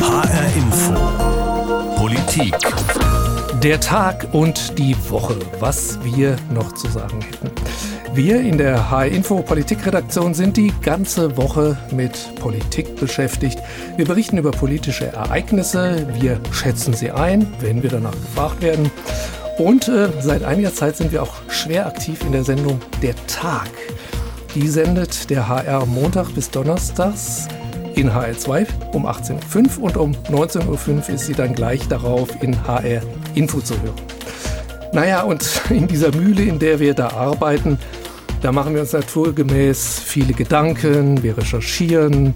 HR Info. Politik. Der Tag und die Woche, was wir noch zu sagen hätten. Wir in der HR Info Politikredaktion sind die ganze Woche mit Politik beschäftigt. Wir berichten über politische Ereignisse, wir schätzen sie ein, wenn wir danach gefragt werden. Und äh, seit einiger Zeit sind wir auch schwer aktiv in der Sendung Der Tag. Die sendet der HR Montag bis Donnerstags in HR2 um 18.05 Uhr und um 19.05 Uhr ist sie dann gleich darauf in HR Info zu hören. Naja, und in dieser Mühle, in der wir da arbeiten, da machen wir uns naturgemäß viele Gedanken, wir recherchieren,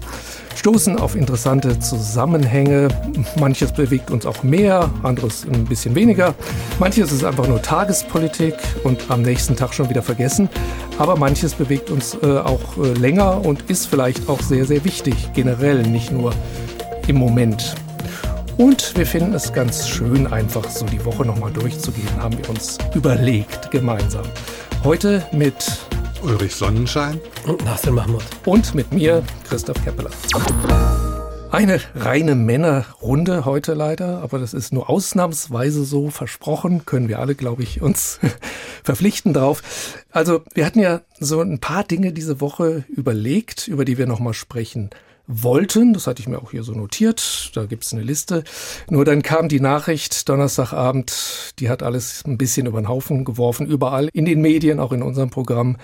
stoßen auf interessante Zusammenhänge. Manches bewegt uns auch mehr, anderes ein bisschen weniger. Manches ist einfach nur Tagespolitik und am nächsten Tag schon wieder vergessen. Aber manches bewegt uns äh, auch äh, länger und ist vielleicht auch sehr, sehr wichtig, generell, nicht nur im Moment. Und wir finden es ganz schön, einfach so die Woche nochmal durchzugehen, haben wir uns überlegt gemeinsam. Heute mit Ulrich Sonnenschein und Nasser Mahmoud. Und mit mir, Christoph Keppeler. Eine reine Männerrunde heute leider, aber das ist nur ausnahmsweise so versprochen, können wir alle, glaube ich, uns verpflichten drauf. Also wir hatten ja so ein paar Dinge diese Woche überlegt, über die wir nochmal sprechen wollten. Das hatte ich mir auch hier so notiert. Da gibt es eine Liste. Nur dann kam die Nachricht Donnerstagabend, die hat alles ein bisschen über den Haufen geworfen, überall in den Medien, auch in unserem Programm.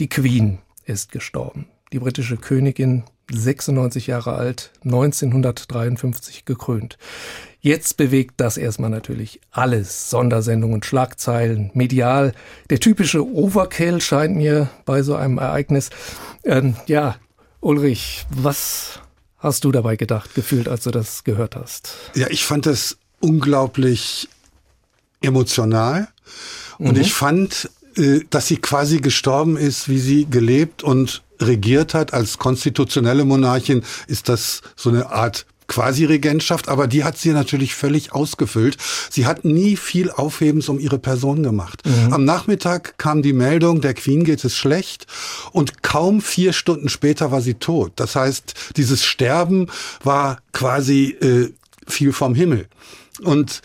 Die Queen ist gestorben. Die britische Königin, 96 Jahre alt, 1953 gekrönt. Jetzt bewegt das erstmal natürlich alles. Sondersendungen, Schlagzeilen, medial. Der typische Overkill scheint mir bei so einem Ereignis. Ähm, ja, Ulrich, was hast du dabei gedacht, gefühlt, als du das gehört hast? Ja, ich fand das unglaublich emotional. Und mhm. ich fand dass sie quasi gestorben ist, wie sie gelebt und regiert hat. Als konstitutionelle Monarchin ist das so eine Art Quasi-Regentschaft, aber die hat sie natürlich völlig ausgefüllt. Sie hat nie viel Aufhebens um ihre Person gemacht. Mhm. Am Nachmittag kam die Meldung, der Queen geht es schlecht und kaum vier Stunden später war sie tot. Das heißt, dieses Sterben war quasi äh, viel vom Himmel. Und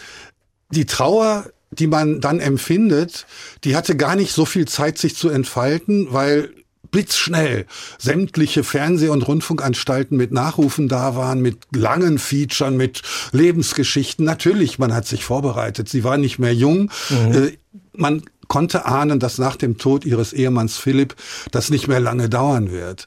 die Trauer die man dann empfindet, die hatte gar nicht so viel Zeit, sich zu entfalten, weil blitzschnell sämtliche Fernseh- und Rundfunkanstalten mit Nachrufen da waren, mit langen Featuren, mit Lebensgeschichten. Natürlich, man hat sich vorbereitet. Sie war nicht mehr jung. Mhm. Äh, man konnte ahnen, dass nach dem Tod ihres Ehemanns Philipp das nicht mehr lange dauern wird.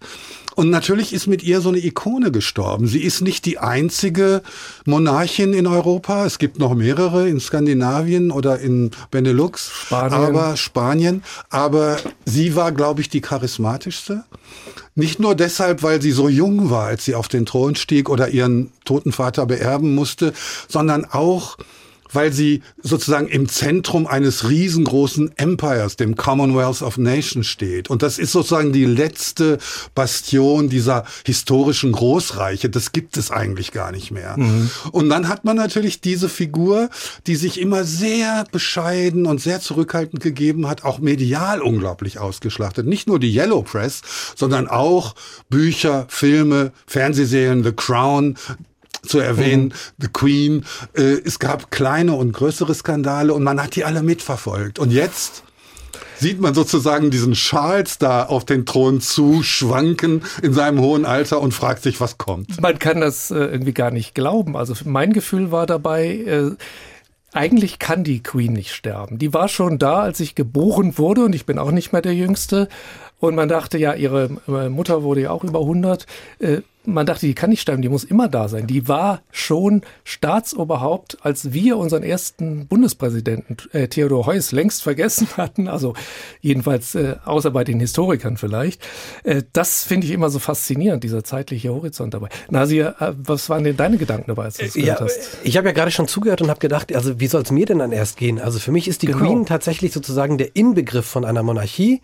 Und natürlich ist mit ihr so eine Ikone gestorben. Sie ist nicht die einzige Monarchin in Europa. Es gibt noch mehrere in Skandinavien oder in Benelux, Spanien. aber Spanien. Aber sie war, glaube ich, die charismatischste. Nicht nur deshalb, weil sie so jung war, als sie auf den Thron stieg oder ihren toten Vater beerben musste, sondern auch, weil sie sozusagen im Zentrum eines riesengroßen Empires, dem Commonwealth of Nations steht. Und das ist sozusagen die letzte Bastion dieser historischen Großreiche. Das gibt es eigentlich gar nicht mehr. Mhm. Und dann hat man natürlich diese Figur, die sich immer sehr bescheiden und sehr zurückhaltend gegeben hat, auch medial unglaublich ausgeschlachtet. Nicht nur die Yellow Press, sondern auch Bücher, Filme, Fernsehserien, The Crown, zu erwähnen, mhm. The Queen. Äh, es gab kleine und größere Skandale und man hat die alle mitverfolgt. Und jetzt sieht man sozusagen diesen Charles da auf den Thron zuschwanken in seinem hohen Alter und fragt sich, was kommt. Man kann das äh, irgendwie gar nicht glauben. Also mein Gefühl war dabei, äh, eigentlich kann die Queen nicht sterben. Die war schon da, als ich geboren wurde und ich bin auch nicht mehr der Jüngste. Und man dachte, ja, ihre äh, Mutter wurde ja auch über 100 man dachte, die kann nicht sterben, die muss immer da sein. Die war schon Staatsoberhaupt, als wir unseren ersten Bundespräsidenten äh, Theodor Heuss längst vergessen hatten, also jedenfalls äh, außer bei den Historikern vielleicht. Äh, das finde ich immer so faszinierend, dieser zeitliche Horizont dabei. Nasir, äh, was waren denn deine Gedanken dabei, als du das gehört ja, hast? Ich habe ja gerade schon zugehört und habe gedacht, also wie soll es mir denn dann erst gehen? Also für mich ist die genau. Queen tatsächlich sozusagen der Inbegriff von einer Monarchie.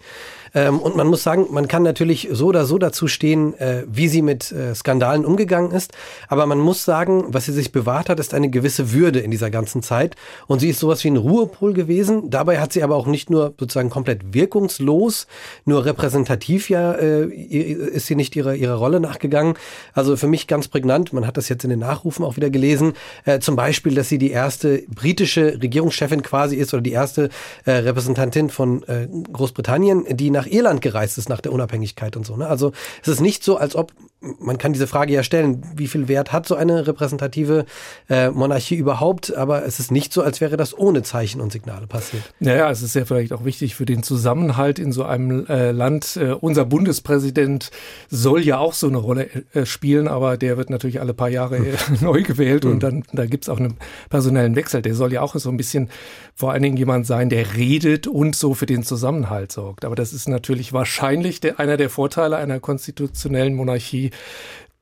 Ähm, und man muss sagen, man kann natürlich so oder so dazu stehen, äh, wie sie mit äh, Skandalen umgegangen ist. Aber man muss sagen, was sie sich bewahrt hat, ist eine gewisse Würde in dieser ganzen Zeit. Und sie ist sowas wie ein Ruhepol gewesen. Dabei hat sie aber auch nicht nur sozusagen komplett wirkungslos, nur repräsentativ ja äh, ist sie nicht ihrer, ihrer Rolle nachgegangen. Also für mich ganz prägnant, man hat das jetzt in den Nachrufen auch wieder gelesen, äh, zum Beispiel, dass sie die erste britische Regierungschefin quasi ist oder die erste äh, Repräsentantin von äh, Großbritannien, die nach Irland gereist ist nach der Unabhängigkeit und so. Ne? Also es ist nicht so, als ob man kann diese Frage ja stellen, wie viel Wert hat so eine repräsentative äh, Monarchie überhaupt, aber es ist nicht so, als wäre das ohne Zeichen und Signale passiert. Naja, es ist ja vielleicht auch wichtig für den Zusammenhalt in so einem äh, Land. Äh, unser Bundespräsident soll ja auch so eine Rolle äh, spielen, aber der wird natürlich alle paar Jahre äh, neu gewählt und dann da gibt's auch einen personellen Wechsel. Der soll ja auch so ein bisschen vor allen Dingen jemand sein, der redet und so für den Zusammenhalt sorgt. Aber das ist natürlich wahrscheinlich der, einer der Vorteile einer konstitutionellen Monarchie,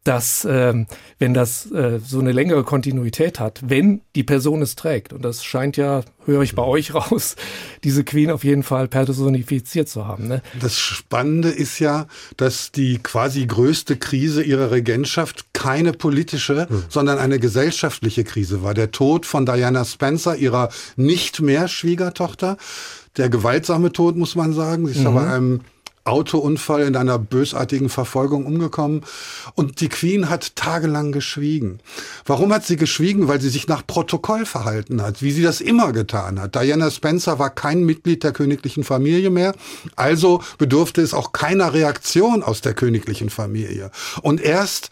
dass ähm, wenn das äh, so eine längere Kontinuität hat, wenn die Person es trägt, und das scheint ja, höre ich bei euch raus, diese Queen auf jeden Fall personifiziert zu haben. Ne? Das Spannende ist ja, dass die quasi größte Krise ihrer Regentschaft keine politische, hm. sondern eine gesellschaftliche Krise war. Der Tod von Diana Spencer, ihrer nicht mehr Schwiegertochter, der gewaltsame Tod, muss man sagen. Sie ist mhm. aber einem Autounfall in einer bösartigen Verfolgung umgekommen. Und die Queen hat tagelang geschwiegen. Warum hat sie geschwiegen? Weil sie sich nach Protokoll verhalten hat, wie sie das immer getan hat. Diana Spencer war kein Mitglied der königlichen Familie mehr, also bedurfte es auch keiner Reaktion aus der königlichen Familie. Und erst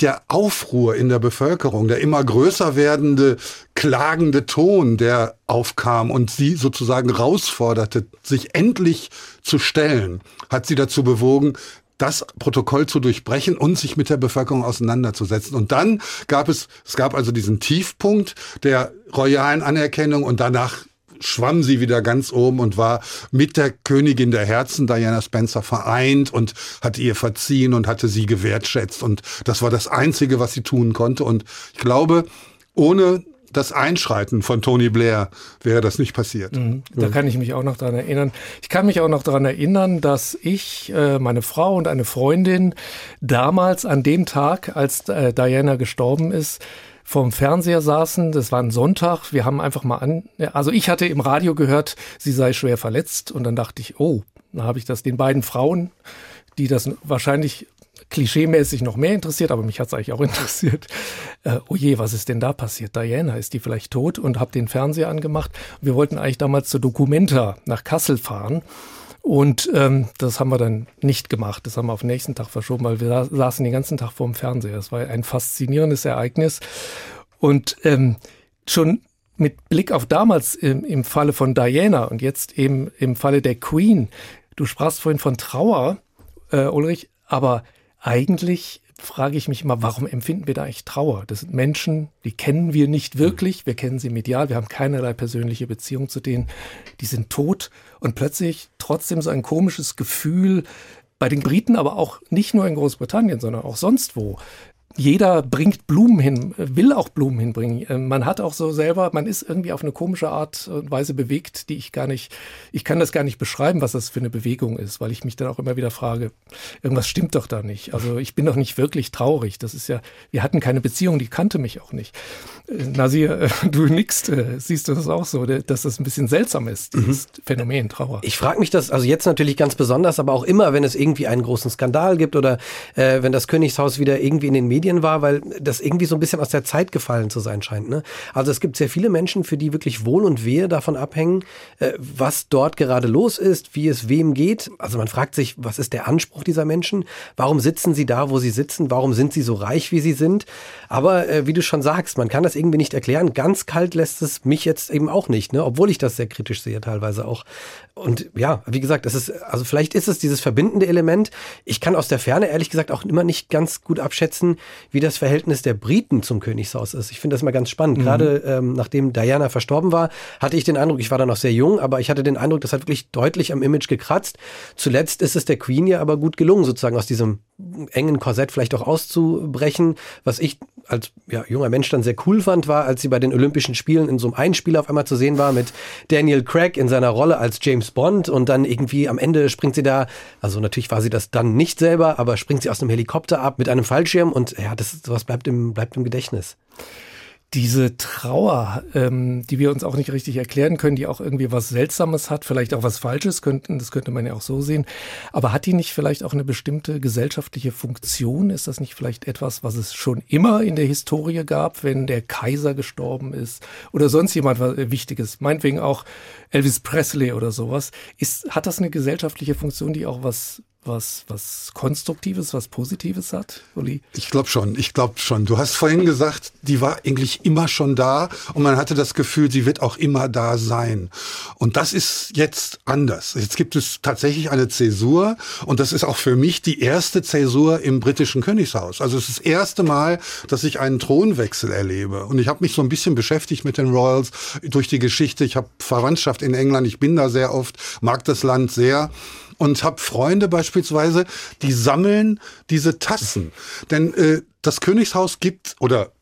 der Aufruhr in der Bevölkerung, der immer größer werdende, klagende Ton, der aufkam und sie sozusagen herausforderte, sich endlich zu stellen, hat sie dazu bewogen, das Protokoll zu durchbrechen und sich mit der Bevölkerung auseinanderzusetzen. Und dann gab es, es gab also diesen Tiefpunkt der royalen Anerkennung und danach schwamm sie wieder ganz oben und war mit der Königin der Herzen, Diana Spencer, vereint und hatte ihr verziehen und hatte sie gewertschätzt. Und das war das Einzige, was sie tun konnte. Und ich glaube, ohne das Einschreiten von Tony Blair wäre das nicht passiert. Mhm, da kann ich mich auch noch daran erinnern. Ich kann mich auch noch daran erinnern, dass ich, äh, meine Frau und eine Freundin damals an dem Tag, als äh, Diana gestorben ist, vorm Fernseher saßen. Das war ein Sonntag. Wir haben einfach mal an. Also ich hatte im Radio gehört, sie sei schwer verletzt. Und dann dachte ich, oh, dann habe ich das den beiden Frauen, die das wahrscheinlich klischeemäßig noch mehr interessiert, aber mich hat es eigentlich auch interessiert. Äh, oh je, was ist denn da passiert? Diana, ist die vielleicht tot? Und habe den Fernseher angemacht. Wir wollten eigentlich damals zur Documenta nach Kassel fahren. Und ähm, das haben wir dann nicht gemacht. Das haben wir auf den nächsten Tag verschoben, weil wir saßen den ganzen Tag vorm Fernseher. Das war ein faszinierendes Ereignis. Und ähm, schon mit Blick auf damals im, im Falle von Diana und jetzt eben im Falle der Queen. Du sprachst vorhin von Trauer, äh, Ulrich, aber eigentlich frage ich mich immer, warum empfinden wir da eigentlich Trauer? Das sind Menschen, die kennen wir nicht wirklich, wir kennen sie medial, wir haben keinerlei persönliche Beziehung zu denen, die sind tot. Und plötzlich trotzdem so ein komisches Gefühl, bei den Briten, aber auch nicht nur in Großbritannien, sondern auch sonst wo, jeder bringt Blumen hin, will auch Blumen hinbringen. Ähm, man hat auch so selber, man ist irgendwie auf eine komische Art und Weise bewegt, die ich gar nicht, ich kann das gar nicht beschreiben, was das für eine Bewegung ist, weil ich mich dann auch immer wieder frage, irgendwas stimmt doch da nicht. Also ich bin doch nicht wirklich traurig. Das ist ja, wir hatten keine Beziehung, die kannte mich auch nicht. Äh, Nasir, äh, du nickst, äh, siehst du das auch so, dass das ein bisschen seltsam ist, dieses mhm. Phänomen Trauer? Ich frage mich das, also jetzt natürlich ganz besonders, aber auch immer, wenn es irgendwie einen großen Skandal gibt oder äh, wenn das Königshaus wieder irgendwie in den Medien Medien war, weil das irgendwie so ein bisschen aus der Zeit gefallen zu sein scheint. Ne? Also es gibt sehr viele Menschen, für die wirklich Wohl und Wehe davon abhängen, äh, was dort gerade los ist, wie es wem geht. Also man fragt sich, was ist der Anspruch dieser Menschen? Warum sitzen sie da, wo sie sitzen? Warum sind sie so reich, wie sie sind? Aber äh, wie du schon sagst, man kann das irgendwie nicht erklären. Ganz kalt lässt es mich jetzt eben auch nicht, ne? obwohl ich das sehr kritisch sehe teilweise auch. Und ja, wie gesagt, es ist, also vielleicht ist es dieses verbindende Element. Ich kann aus der Ferne ehrlich gesagt auch immer nicht ganz gut abschätzen, wie das Verhältnis der Briten zum Königshaus ist. Ich finde das mal ganz spannend. Mhm. Gerade ähm, nachdem Diana verstorben war, hatte ich den Eindruck, ich war da noch sehr jung, aber ich hatte den Eindruck, das hat wirklich deutlich am Image gekratzt. Zuletzt ist es der Queen ja aber gut gelungen, sozusagen aus diesem engen Korsett vielleicht auch auszubrechen, was ich als ja, junger Mensch dann sehr cool fand, war, als sie bei den Olympischen Spielen in so einem Einspiel auf einmal zu sehen war mit Daniel Craig in seiner Rolle als James Bond und dann irgendwie am Ende springt sie da, also natürlich war sie das dann nicht selber, aber springt sie aus einem Helikopter ab mit einem Fallschirm und ja, das sowas bleibt im, bleibt im Gedächtnis diese Trauer, ähm, die wir uns auch nicht richtig erklären können, die auch irgendwie was Seltsames hat, vielleicht auch was Falsches, könnten, das könnte man ja auch so sehen. Aber hat die nicht vielleicht auch eine bestimmte gesellschaftliche Funktion? Ist das nicht vielleicht etwas, was es schon immer in der Historie gab, wenn der Kaiser gestorben ist oder sonst jemand was Wichtiges? Meinetwegen auch Elvis Presley oder sowas. Ist, hat das eine gesellschaftliche Funktion, die auch was was, was Konstruktives, was Positives hat, Uli? Ich glaube schon, ich glaube schon. Du hast vorhin gesagt, die war eigentlich immer schon da und man hatte das Gefühl, sie wird auch immer da sein. Und das ist jetzt anders. Jetzt gibt es tatsächlich eine Zäsur und das ist auch für mich die erste Zäsur im britischen Königshaus. Also es ist das erste Mal, dass ich einen Thronwechsel erlebe. Und ich habe mich so ein bisschen beschäftigt mit den Royals durch die Geschichte. Ich habe Verwandtschaft in England, ich bin da sehr oft, mag das Land sehr und habe Freunde beispielsweise, die sammeln diese Tassen. Denn äh, das Königshaus gibt oder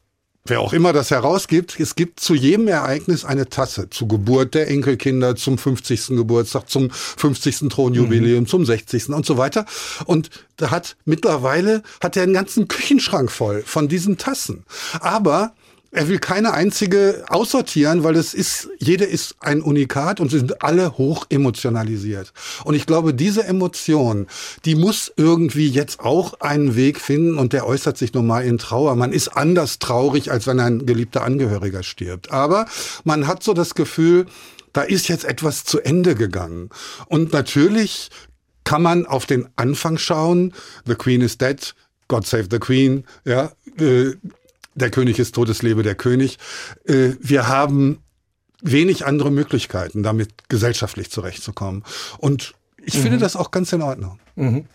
wer auch immer das herausgibt, es gibt zu jedem Ereignis eine Tasse. Zur Geburt der Enkelkinder, zum 50. Geburtstag, zum 50. Thronjubiläum, mhm. zum 60. und so weiter. Und da hat mittlerweile, hat er einen ganzen Küchenschrank voll von diesen Tassen. Aber er will keine einzige aussortieren, weil es ist, jede ist ein Unikat und sie sind alle hoch emotionalisiert. Und ich glaube, diese Emotion, die muss irgendwie jetzt auch einen Weg finden und der äußert sich nun mal in Trauer. Man ist anders traurig, als wenn ein geliebter Angehöriger stirbt. Aber man hat so das Gefühl, da ist jetzt etwas zu Ende gegangen. Und natürlich kann man auf den Anfang schauen. The Queen is dead. God save the Queen. Ja, äh, der König ist tot, es lebe der König. Äh, wir haben wenig andere Möglichkeiten, damit gesellschaftlich zurechtzukommen. Und ich mhm. finde das auch ganz in Ordnung. Mhm.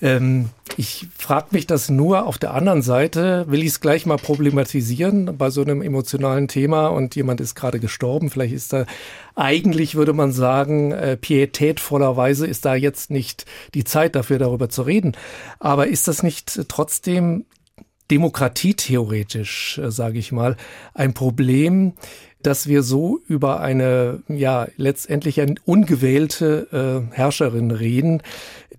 Ähm, ich frage mich das nur auf der anderen Seite, will ich es gleich mal problematisieren bei so einem emotionalen Thema und jemand ist gerade gestorben. Vielleicht ist da, eigentlich würde man sagen, äh, pietätvollerweise ist da jetzt nicht die Zeit dafür, darüber zu reden. Aber ist das nicht trotzdem demokratietheoretisch, äh, sage ich mal, ein Problem, dass wir so über eine ja letztendlich eine ungewählte äh, Herrscherin reden,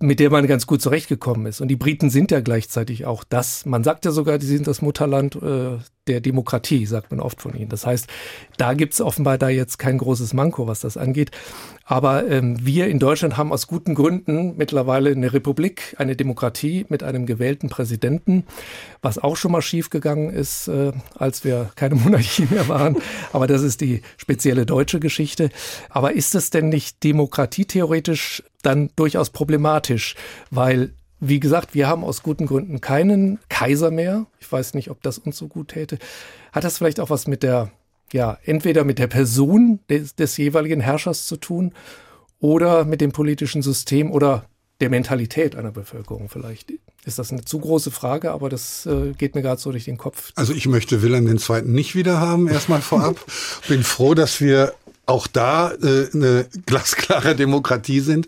mit der man ganz gut zurechtgekommen ist. Und die Briten sind ja gleichzeitig auch das. Man sagt ja sogar, die sind das Mutterland äh, der Demokratie, sagt man oft von ihnen. Das heißt, da gibt es offenbar da jetzt kein großes Manko, was das angeht. Aber ähm, wir in Deutschland haben aus guten Gründen mittlerweile eine Republik, eine Demokratie mit einem gewählten Präsidenten, was auch schon mal schiefgegangen ist, äh, als wir keine Monarchie mehr waren. Aber das ist die spezielle deutsche Geschichte. Aber ist es denn nicht demokratietheoretisch dann durchaus problematisch, weil wie gesagt, wir haben aus guten Gründen keinen Kaiser mehr. Ich weiß nicht, ob das uns so gut täte. Hat das vielleicht auch was mit der, ja, entweder mit der Person des, des jeweiligen Herrschers zu tun oder mit dem politischen System oder der Mentalität einer Bevölkerung vielleicht? Ist das eine zu große Frage, aber das äh, geht mir gerade so durch den Kopf. Also ich möchte Wilhelm II. nicht wieder haben, erstmal vorab. Bin froh, dass wir auch da äh, eine glasklare Demokratie sind.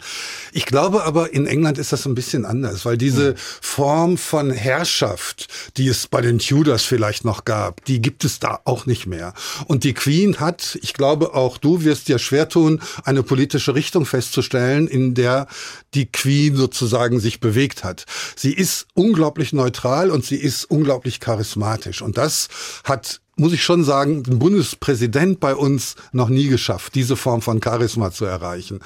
Ich glaube aber, in England ist das ein bisschen anders, weil diese hm. Form von Herrschaft, die es bei den Tudors vielleicht noch gab, die gibt es da auch nicht mehr. Und die Queen hat, ich glaube auch du wirst dir schwer tun, eine politische Richtung festzustellen, in der die Queen sozusagen sich bewegt hat. Sie ist unglaublich neutral und sie ist unglaublich charismatisch. Und das hat muss ich schon sagen, ein Bundespräsident bei uns noch nie geschafft, diese Form von Charisma zu erreichen.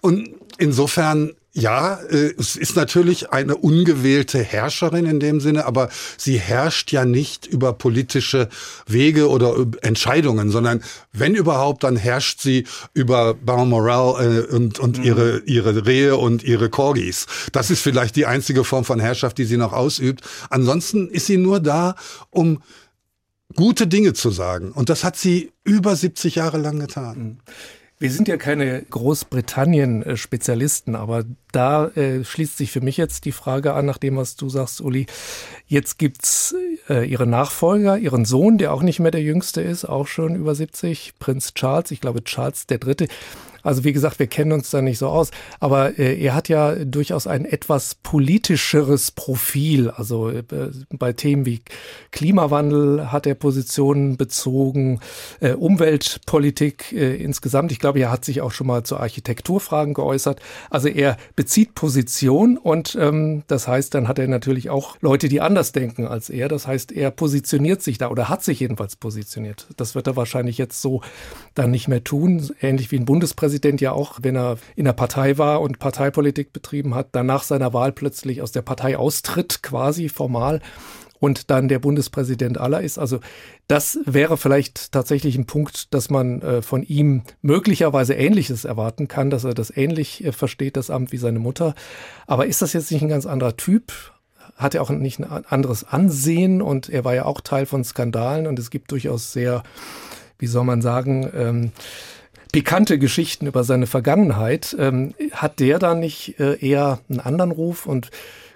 Und insofern ja, äh, es ist natürlich eine ungewählte Herrscherin in dem Sinne, aber sie herrscht ja nicht über politische Wege oder Entscheidungen, sondern wenn überhaupt, dann herrscht sie über Balmoral äh, und, und mhm. ihre, ihre Rehe und ihre Corgis. Das ist vielleicht die einzige Form von Herrschaft, die sie noch ausübt. Ansonsten ist sie nur da, um gute Dinge zu sagen. Und das hat sie über 70 Jahre lang getan. Mhm. Wir sind ja keine Großbritannien-Spezialisten, aber da äh, schließt sich für mich jetzt die Frage an, nach dem, was du sagst, Uli. Jetzt gibt's äh, ihre Nachfolger, ihren Sohn, der auch nicht mehr der Jüngste ist, auch schon über 70, Prinz Charles, ich glaube Charles der Dritte. Also wie gesagt, wir kennen uns da nicht so aus, aber äh, er hat ja durchaus ein etwas politischeres Profil. Also äh, bei Themen wie Klimawandel hat er Positionen bezogen, äh, Umweltpolitik äh, insgesamt. Ich glaube, er hat sich auch schon mal zu Architekturfragen geäußert. Also er bezieht Position und ähm, das heißt, dann hat er natürlich auch Leute, die anders denken als er. Das heißt, er positioniert sich da oder hat sich jedenfalls positioniert. Das wird er wahrscheinlich jetzt so dann nicht mehr tun. Ähnlich wie ein Bundespräsident ja auch, wenn er in der Partei war und Parteipolitik betrieben hat, dann nach seiner Wahl plötzlich aus der Partei austritt, quasi formal und dann der Bundespräsident aller ist. Also das wäre vielleicht tatsächlich ein Punkt, dass man äh, von ihm möglicherweise Ähnliches erwarten kann, dass er das ähnlich äh, versteht, das Amt wie seine Mutter. Aber ist das jetzt nicht ein ganz anderer Typ? Hat er auch nicht ein anderes Ansehen und er war ja auch Teil von Skandalen und es gibt durchaus sehr, wie soll man sagen, ähm, pikante Geschichten über seine Vergangenheit. Ähm, hat der da nicht äh, eher einen anderen Ruf und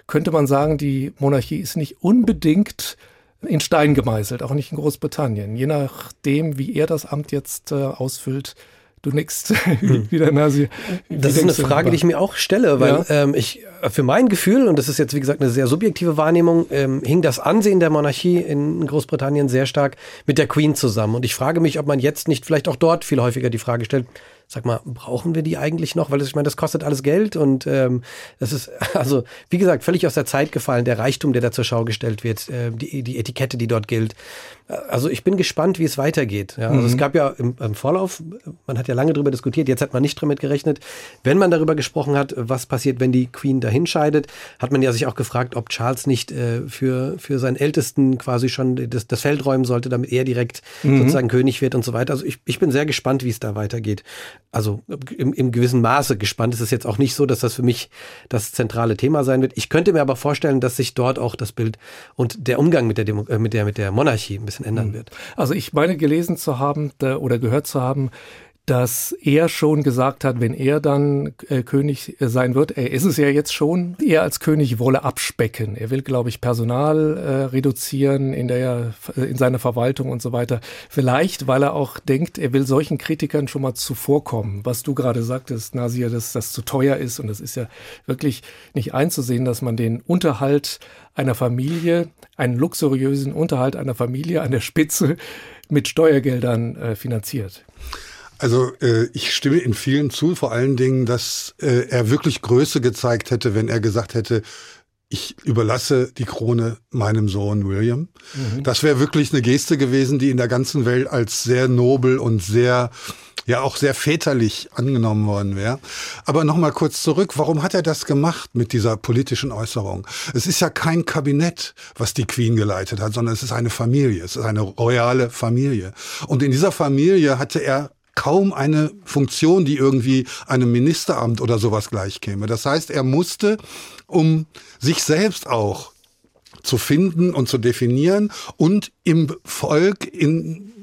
könnte man sagen, die Monarchie ist nicht unbedingt in Stein gemeißelt, auch nicht in Großbritannien. Je nachdem, wie er das Amt jetzt äh, ausfüllt, Du nix wieder Nasi. Das ist eine Frage, die ich mir auch stelle, weil ja. ähm, ich für mein Gefühl, und das ist jetzt wie gesagt eine sehr subjektive Wahrnehmung, ähm, hing das Ansehen der Monarchie in Großbritannien sehr stark mit der Queen zusammen. Und ich frage mich, ob man jetzt nicht vielleicht auch dort viel häufiger die Frage stellt, sag mal, brauchen wir die eigentlich noch? Weil das, ich meine, das kostet alles Geld und ähm, das ist, also, wie gesagt, völlig aus der Zeit gefallen, der Reichtum, der da zur Schau gestellt wird, äh, die, die Etikette, die dort gilt. Also ich bin gespannt, wie es weitergeht. Ja, also mhm. es gab ja im, im, Vorlauf, man hat ja lange darüber diskutiert, jetzt hat man nicht damit gerechnet. Wenn man darüber gesprochen hat, was passiert, wenn die Queen dahinscheidet, hat man ja sich auch gefragt, ob Charles nicht äh, für, für seinen Ältesten quasi schon das, das Feld räumen sollte, damit er direkt mhm. sozusagen König wird und so weiter. Also ich, ich bin sehr gespannt, wie es da weitergeht. Also im, im gewissen Maße gespannt. Es ist jetzt auch nicht so, dass das für mich das zentrale Thema sein wird. Ich könnte mir aber vorstellen, dass sich dort auch das Bild und der Umgang mit der, Demo äh, mit der, mit der Monarchie ein bisschen ändern hm. wird. Also ich meine gelesen zu haben oder gehört zu haben, dass er schon gesagt hat, wenn er dann äh, König äh, sein wird, er ist es ja jetzt schon, er als König wolle abspecken. Er will, glaube ich, Personal äh, reduzieren in der äh, in seiner Verwaltung und so weiter. Vielleicht, weil er auch denkt, er will solchen Kritikern schon mal zuvorkommen. Was du gerade sagtest, Nasir, dass das zu teuer ist und es ist ja wirklich nicht einzusehen, dass man den Unterhalt einer Familie, einen luxuriösen Unterhalt einer Familie an der Spitze mit Steuergeldern äh, finanziert. Also äh, ich stimme in vielen zu, vor allen Dingen, dass äh, er wirklich Größe gezeigt hätte, wenn er gesagt hätte, ich überlasse die Krone meinem Sohn William. Mhm. Das wäre wirklich eine Geste gewesen, die in der ganzen Welt als sehr nobel und sehr ja auch sehr väterlich angenommen worden wäre. Aber nochmal kurz zurück, warum hat er das gemacht mit dieser politischen Äußerung? Es ist ja kein Kabinett, was die Queen geleitet hat, sondern es ist eine Familie, es ist eine royale Familie. Und in dieser Familie hatte er kaum eine Funktion, die irgendwie einem Ministeramt oder sowas gleichkäme. Das heißt, er musste, um sich selbst auch zu finden und zu definieren und im Volk in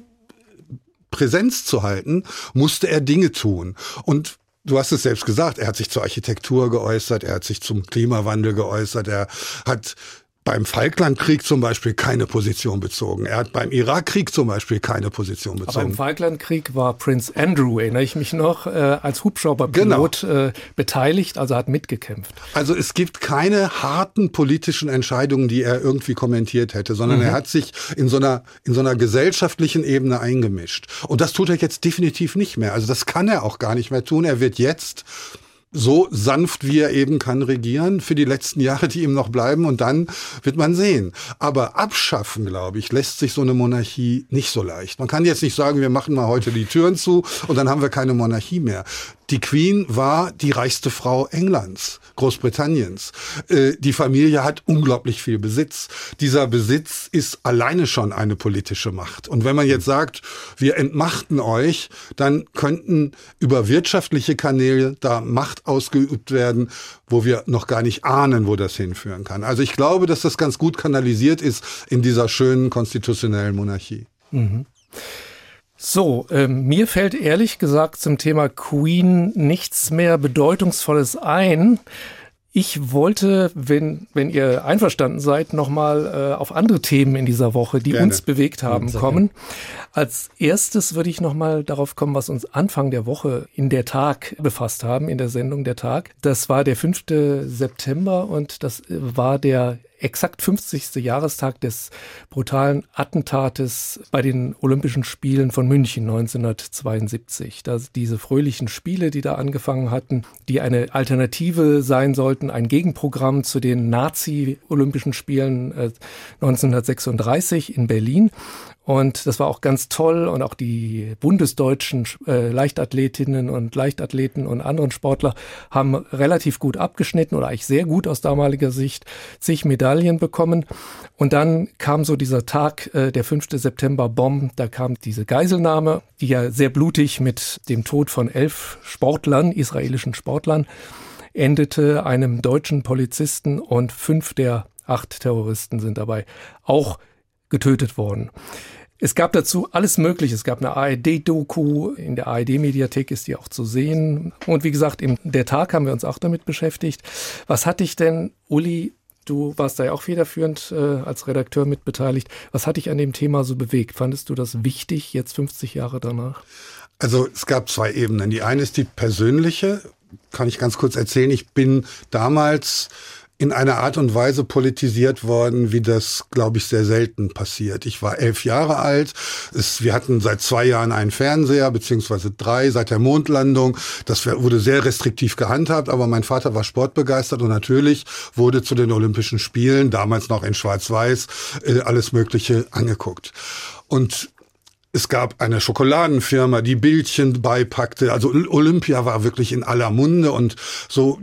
Präsenz zu halten, musste er Dinge tun. Und Du hast es selbst gesagt, er hat sich zur Architektur geäußert, er hat sich zum Klimawandel geäußert, er hat beim Falklandkrieg zum Beispiel keine Position bezogen. Er hat beim Irakkrieg zum Beispiel keine Position bezogen. Aber im Falklandkrieg war Prince Andrew, erinnere ich mich noch, äh, als Hubschrauberpilot genau. äh, beteiligt, also hat mitgekämpft. Also es gibt keine harten politischen Entscheidungen, die er irgendwie kommentiert hätte, sondern mhm. er hat sich in so einer in so einer gesellschaftlichen Ebene eingemischt. Und das tut er jetzt definitiv nicht mehr. Also das kann er auch gar nicht mehr tun. Er wird jetzt so sanft wie er eben kann regieren für die letzten Jahre, die ihm noch bleiben und dann wird man sehen. Aber abschaffen, glaube ich, lässt sich so eine Monarchie nicht so leicht. Man kann jetzt nicht sagen, wir machen mal heute die Türen zu und dann haben wir keine Monarchie mehr. Die Queen war die reichste Frau Englands, Großbritanniens. Äh, die Familie hat unglaublich viel Besitz. Dieser Besitz ist alleine schon eine politische Macht. Und wenn man jetzt sagt, wir entmachten euch, dann könnten über wirtschaftliche Kanäle da Macht ausgeübt werden, wo wir noch gar nicht ahnen, wo das hinführen kann. Also ich glaube, dass das ganz gut kanalisiert ist in dieser schönen konstitutionellen Monarchie. Mhm. So, äh, mir fällt ehrlich gesagt zum Thema Queen nichts mehr Bedeutungsvolles ein. Ich wollte, wenn, wenn ihr einverstanden seid, nochmal äh, auf andere Themen in dieser Woche, die Gerne. uns bewegt haben, kommen. Als erstes würde ich nochmal darauf kommen, was uns Anfang der Woche in der Tag befasst haben, in der Sendung der Tag. Das war der 5. September und das war der exakt 50. Jahrestag des brutalen Attentates bei den Olympischen Spielen von München 1972. Da diese fröhlichen Spiele, die da angefangen hatten, die eine Alternative sein sollten, ein Gegenprogramm zu den Nazi-Olympischen Spielen äh, 1936 in Berlin. Und das war auch ganz toll. Und auch die bundesdeutschen äh, Leichtathletinnen und Leichtathleten und anderen Sportler haben relativ gut abgeschnitten oder eigentlich sehr gut aus damaliger Sicht zig Medaillen bekommen. Und dann kam so dieser Tag, äh, der 5. September Bomb, da kam diese Geiselnahme, die ja sehr blutig mit dem Tod von elf Sportlern, israelischen Sportlern, endete, einem deutschen Polizisten und fünf der acht Terroristen sind dabei auch getötet worden. Es gab dazu alles Mögliche. Es gab eine ARD-Doku, in der ARD-Mediathek ist die auch zu sehen. Und wie gesagt, im der Tag haben wir uns auch damit beschäftigt. Was hat dich denn, Uli, du warst da ja auch federführend äh, als Redakteur mitbeteiligt, was hat dich an dem Thema so bewegt? Fandest du das wichtig, jetzt 50 Jahre danach? Also es gab zwei Ebenen. Die eine ist die persönliche, kann ich ganz kurz erzählen. Ich bin damals in einer Art und Weise politisiert worden, wie das, glaube ich, sehr selten passiert. Ich war elf Jahre alt. Es, wir hatten seit zwei Jahren einen Fernseher, beziehungsweise drei seit der Mondlandung. Das wurde sehr restriktiv gehandhabt, aber mein Vater war sportbegeistert und natürlich wurde zu den Olympischen Spielen, damals noch in Schwarz-Weiß, äh, alles Mögliche angeguckt. Und es gab eine Schokoladenfirma, die Bildchen beipackte. Also Olympia war wirklich in aller Munde und so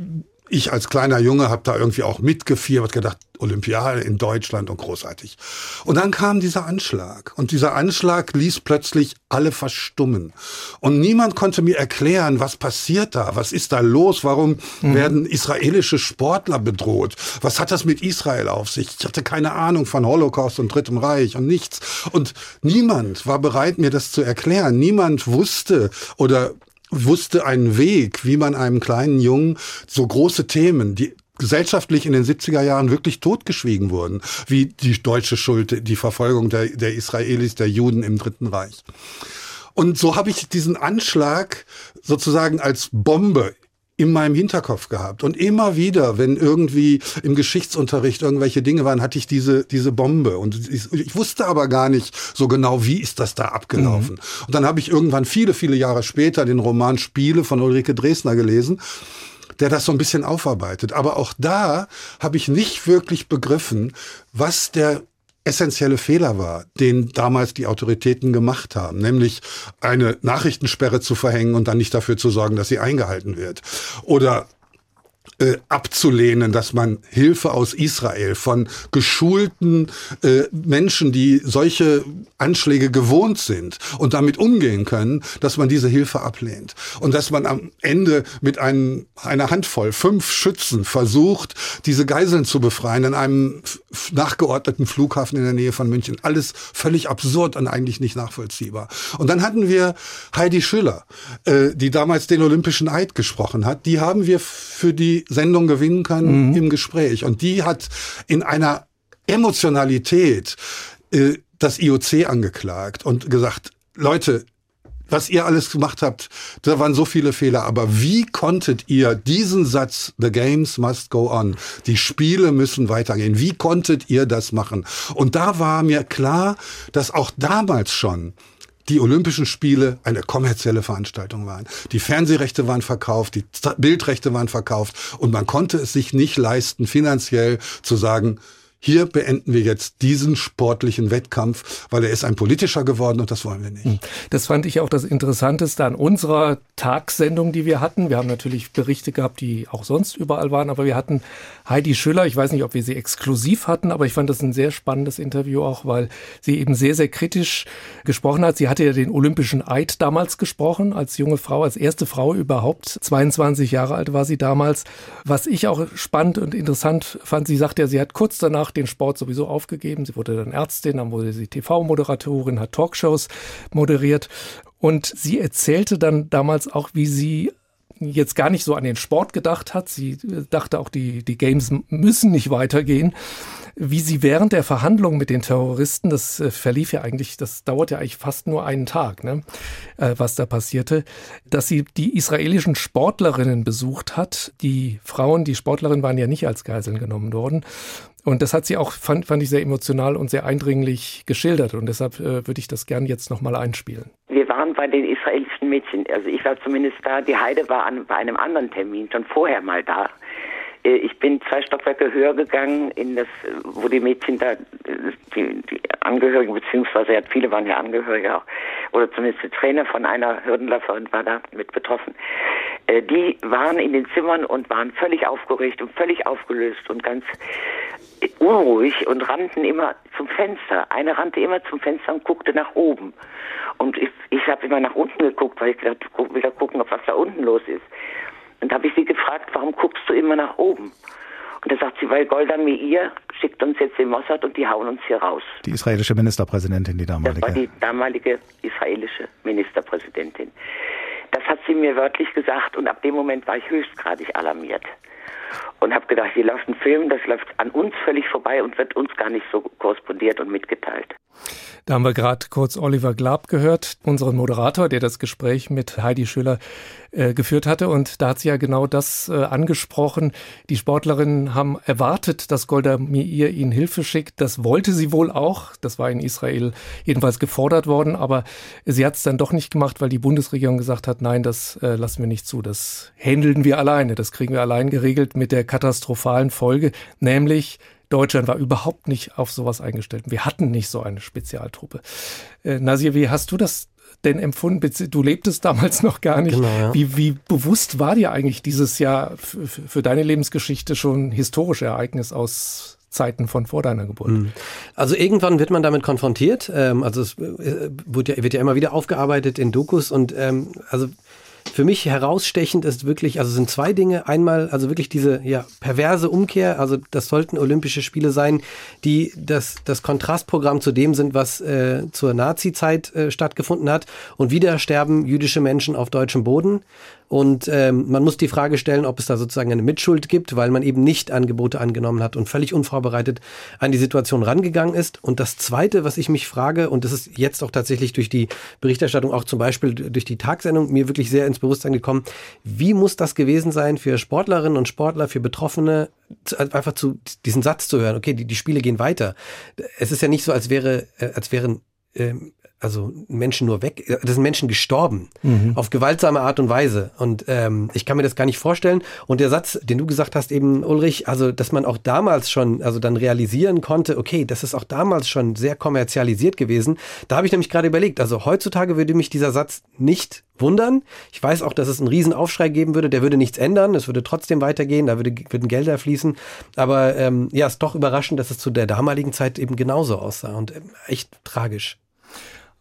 ich als kleiner Junge habe da irgendwie auch mitgefiebert, gedacht, Olympiade in Deutschland und großartig. Und dann kam dieser Anschlag. Und dieser Anschlag ließ plötzlich alle verstummen. Und niemand konnte mir erklären, was passiert da? Was ist da los? Warum mhm. werden israelische Sportler bedroht? Was hat das mit Israel auf sich? Ich hatte keine Ahnung von Holocaust und Drittem Reich und nichts. Und niemand war bereit, mir das zu erklären. Niemand wusste oder wusste einen Weg, wie man einem kleinen Jungen so große Themen, die gesellschaftlich in den 70er Jahren wirklich totgeschwiegen wurden, wie die deutsche Schuld, die Verfolgung der, der Israelis, der Juden im Dritten Reich. Und so habe ich diesen Anschlag sozusagen als Bombe in meinem Hinterkopf gehabt. Und immer wieder, wenn irgendwie im Geschichtsunterricht irgendwelche Dinge waren, hatte ich diese, diese Bombe. Und ich, ich wusste aber gar nicht so genau, wie ist das da abgelaufen. Mhm. Und dann habe ich irgendwann viele, viele Jahre später den Roman Spiele von Ulrike Dresner gelesen der das so ein bisschen aufarbeitet. Aber auch da habe ich nicht wirklich begriffen, was der essentielle Fehler war, den damals die Autoritäten gemacht haben, nämlich eine Nachrichtensperre zu verhängen und dann nicht dafür zu sorgen, dass sie eingehalten wird. Oder äh, abzulehnen, dass man Hilfe aus Israel von geschulten äh, Menschen, die solche Anschläge gewohnt sind und damit umgehen können, dass man diese Hilfe ablehnt. Und dass man am Ende mit einem, einer Handvoll, fünf Schützen versucht, diese Geiseln zu befreien in einem nachgeordneten Flughafen in der Nähe von München. Alles völlig absurd und eigentlich nicht nachvollziehbar. Und dann hatten wir Heidi Schüller, äh, die damals den Olympischen Eid gesprochen hat. Die haben wir für die Sendung gewinnen können mhm. im Gespräch. Und die hat in einer Emotionalität äh, das IOC angeklagt und gesagt, Leute, was ihr alles gemacht habt, da waren so viele Fehler. Aber wie konntet ihr diesen Satz, the games must go on, die Spiele müssen weitergehen, wie konntet ihr das machen? Und da war mir klar, dass auch damals schon die Olympischen Spiele eine kommerzielle Veranstaltung waren. Die Fernsehrechte waren verkauft, die Bildrechte waren verkauft und man konnte es sich nicht leisten, finanziell zu sagen, hier beenden wir jetzt diesen sportlichen Wettkampf, weil er ist ein politischer geworden und das wollen wir nicht. Hm. Das fand ich auch das Interessanteste an unserer Tagssendung, die wir hatten. Wir haben natürlich Berichte gehabt, die auch sonst überall waren, aber wir hatten Heidi Schüller. Ich weiß nicht, ob wir sie exklusiv hatten, aber ich fand das ein sehr spannendes Interview auch, weil sie eben sehr, sehr kritisch gesprochen hat. Sie hatte ja den Olympischen Eid damals gesprochen, als junge Frau, als erste Frau überhaupt. 22 Jahre alt war sie damals. Was ich auch spannend und interessant fand, sie sagte ja, sie hat kurz danach den Sport sowieso aufgegeben. Sie wurde dann Ärztin, dann wurde sie TV-Moderatorin, hat Talkshows moderiert. Und sie erzählte dann damals auch, wie sie jetzt gar nicht so an den Sport gedacht hat. Sie dachte auch, die, die Games müssen nicht weitergehen. Wie sie während der Verhandlungen mit den Terroristen, das äh, verlief ja eigentlich, das dauert ja eigentlich fast nur einen Tag, ne, äh, was da passierte, dass sie die israelischen Sportlerinnen besucht hat. Die Frauen, die Sportlerinnen waren ja nicht als Geiseln genommen worden. Und das hat sie auch, fand, fand ich sehr emotional und sehr eindringlich geschildert. Und deshalb äh, würde ich das gern jetzt nochmal einspielen. Wir waren bei den israelischen Mädchen. Also ich war zumindest da. Die Heide war an, bei einem anderen Termin schon vorher mal da. Äh, ich bin zwei Stockwerke höher gegangen in das, wo die Mädchen da, die, die Angehörigen, beziehungsweise viele waren ja Angehörige auch, oder zumindest der Trainer von einer Hürdenläuferin war da mit betroffen. Äh, die waren in den Zimmern und waren völlig aufgeregt und völlig aufgelöst und ganz unruhig und rannten immer zum Fenster. Eine rannte immer zum Fenster und guckte nach oben. Und ich, ich habe immer nach unten geguckt, weil ich gedacht, will da gucken, ob was da unten los ist. Und da habe ich sie gefragt, warum guckst du immer nach oben? Und da sagt sie, weil Golda Meir schickt uns jetzt den Mossad und die hauen uns hier raus. Die israelische Ministerpräsidentin, die damalige. Das war die damalige israelische Ministerpräsidentin. Das hat sie mir wörtlich gesagt und ab dem Moment war ich höchstgradig alarmiert und habe gedacht, hier läuft ein Film, das läuft an uns völlig vorbei und wird uns gar nicht so korrespondiert und mitgeteilt. Da haben wir gerade kurz Oliver Glab gehört, unseren Moderator, der das Gespräch mit Heidi Schüller äh, geführt hatte. Und da hat sie ja genau das äh, angesprochen. Die Sportlerinnen haben erwartet, dass Golda Meir ihnen Hilfe schickt. Das wollte sie wohl auch. Das war in Israel jedenfalls gefordert worden. Aber sie hat es dann doch nicht gemacht, weil die Bundesregierung gesagt hat, nein, das äh, lassen wir nicht zu. Das handeln wir alleine. Das kriegen wir allein geregelt mit der katastrophalen Folge, nämlich Deutschland war überhaupt nicht auf sowas eingestellt. Wir hatten nicht so eine Spezialtruppe. Äh, Nasir, wie hast du das denn empfunden? Du lebtest damals noch gar nicht. Genau, ja. wie, wie bewusst war dir eigentlich dieses Jahr für deine Lebensgeschichte schon historische Ereignis aus Zeiten von vor deiner Geburt. Hm. Also irgendwann wird man damit konfrontiert. Ähm, also es äh, wird ja, wird ja immer wieder aufgearbeitet in Dokus und ähm, also für mich herausstechend ist wirklich, also sind zwei Dinge. Einmal, also wirklich diese ja, perverse Umkehr, also das sollten Olympische Spiele sein, die das, das Kontrastprogramm zu dem sind, was äh, zur Nazi-Zeit äh, stattgefunden hat. Und wieder sterben jüdische Menschen auf deutschem Boden. Und ähm, man muss die Frage stellen, ob es da sozusagen eine Mitschuld gibt, weil man eben nicht Angebote angenommen hat und völlig unvorbereitet an die Situation rangegangen ist. Und das Zweite, was ich mich frage, und das ist jetzt auch tatsächlich durch die Berichterstattung, auch zum Beispiel durch die Tagsendung, mir wirklich sehr ins Bewusstsein gekommen, wie muss das gewesen sein für Sportlerinnen und Sportler, für Betroffene, einfach zu diesen Satz zu hören, okay, die, die Spiele gehen weiter. Es ist ja nicht so, als wäre, äh, als wären ähm, also Menschen nur weg, das sind Menschen gestorben. Mhm. auf gewaltsame Art und Weise. Und ähm, ich kann mir das gar nicht vorstellen. Und der Satz, den du gesagt hast eben Ulrich, also dass man auch damals schon, also dann realisieren konnte, okay, das ist auch damals schon sehr kommerzialisiert gewesen, da habe ich nämlich gerade überlegt, also heutzutage würde mich dieser Satz nicht wundern. Ich weiß auch, dass es einen Riesenaufschrei geben würde, der würde nichts ändern, es würde trotzdem weitergehen, da würde, würden Gelder fließen, aber ähm, ja, ist doch überraschend, dass es zu der damaligen Zeit eben genauso aussah. Und ähm, echt tragisch.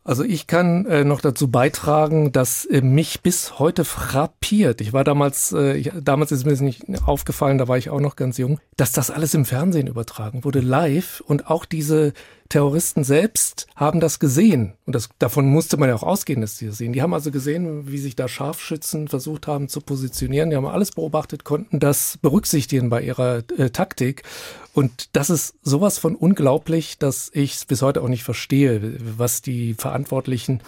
Also ich kann äh, noch dazu beitragen, dass äh, mich bis heute frappiert. Ich war damals, äh, ich, damals ist mir das nicht aufgefallen, da war ich auch noch ganz jung, dass das alles im Fernsehen übertragen wurde, live und auch diese Terroristen selbst haben das gesehen. Und das, davon musste man ja auch ausgehen, dass sie das sehen. Die haben also gesehen, wie sich da Scharfschützen versucht haben zu positionieren. Die haben alles beobachtet, konnten das berücksichtigen bei ihrer äh, Taktik. Und das ist sowas von unglaublich, dass ich es bis heute auch nicht verstehe, was die Verantwortlichen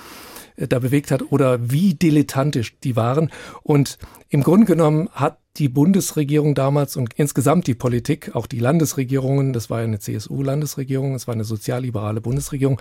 da bewegt hat oder wie dilettantisch die waren. Und im Grunde genommen hat die Bundesregierung damals und insgesamt die Politik, auch die Landesregierungen, das war ja eine CSU-Landesregierung, es war eine sozialliberale Bundesregierung,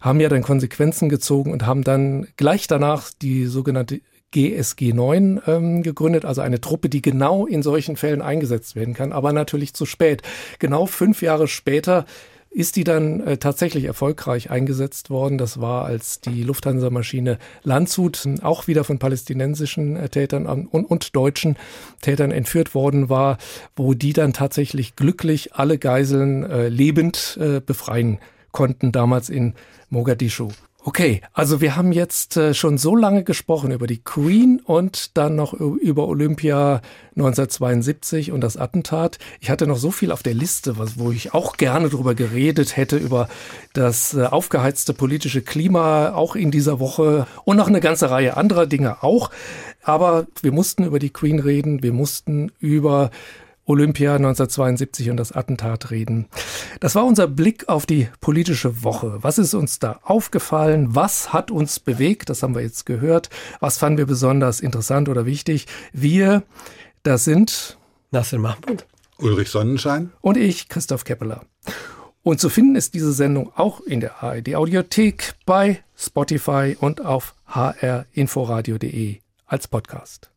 haben ja dann Konsequenzen gezogen und haben dann gleich danach die sogenannte GSG 9 ähm, gegründet, also eine Truppe, die genau in solchen Fällen eingesetzt werden kann, aber natürlich zu spät. Genau fünf Jahre später ist die dann äh, tatsächlich erfolgreich eingesetzt worden. Das war, als die Lufthansa-Maschine Landshut auch wieder von palästinensischen äh, Tätern und, und deutschen Tätern entführt worden war, wo die dann tatsächlich glücklich alle Geiseln äh, lebend äh, befreien konnten, damals in Mogadischu. Okay, also wir haben jetzt äh, schon so lange gesprochen über die Queen und dann noch über Olympia 1972 und das Attentat. Ich hatte noch so viel auf der Liste, wo ich auch gerne drüber geredet hätte, über das äh, aufgeheizte politische Klima auch in dieser Woche und noch eine ganze Reihe anderer Dinge auch. Aber wir mussten über die Queen reden, wir mussten über Olympia 1972 und das Attentat reden. Das war unser Blick auf die politische Woche. Was ist uns da aufgefallen? Was hat uns bewegt? Das haben wir jetzt gehört. Was fanden wir besonders interessant oder wichtig? Wir, das sind Nasser Mahmoud, Ulrich Sonnenschein und ich, Christoph Keppeler. Und zu finden ist diese Sendung auch in der ARD Audiothek bei Spotify und auf hrinforadio.de als Podcast.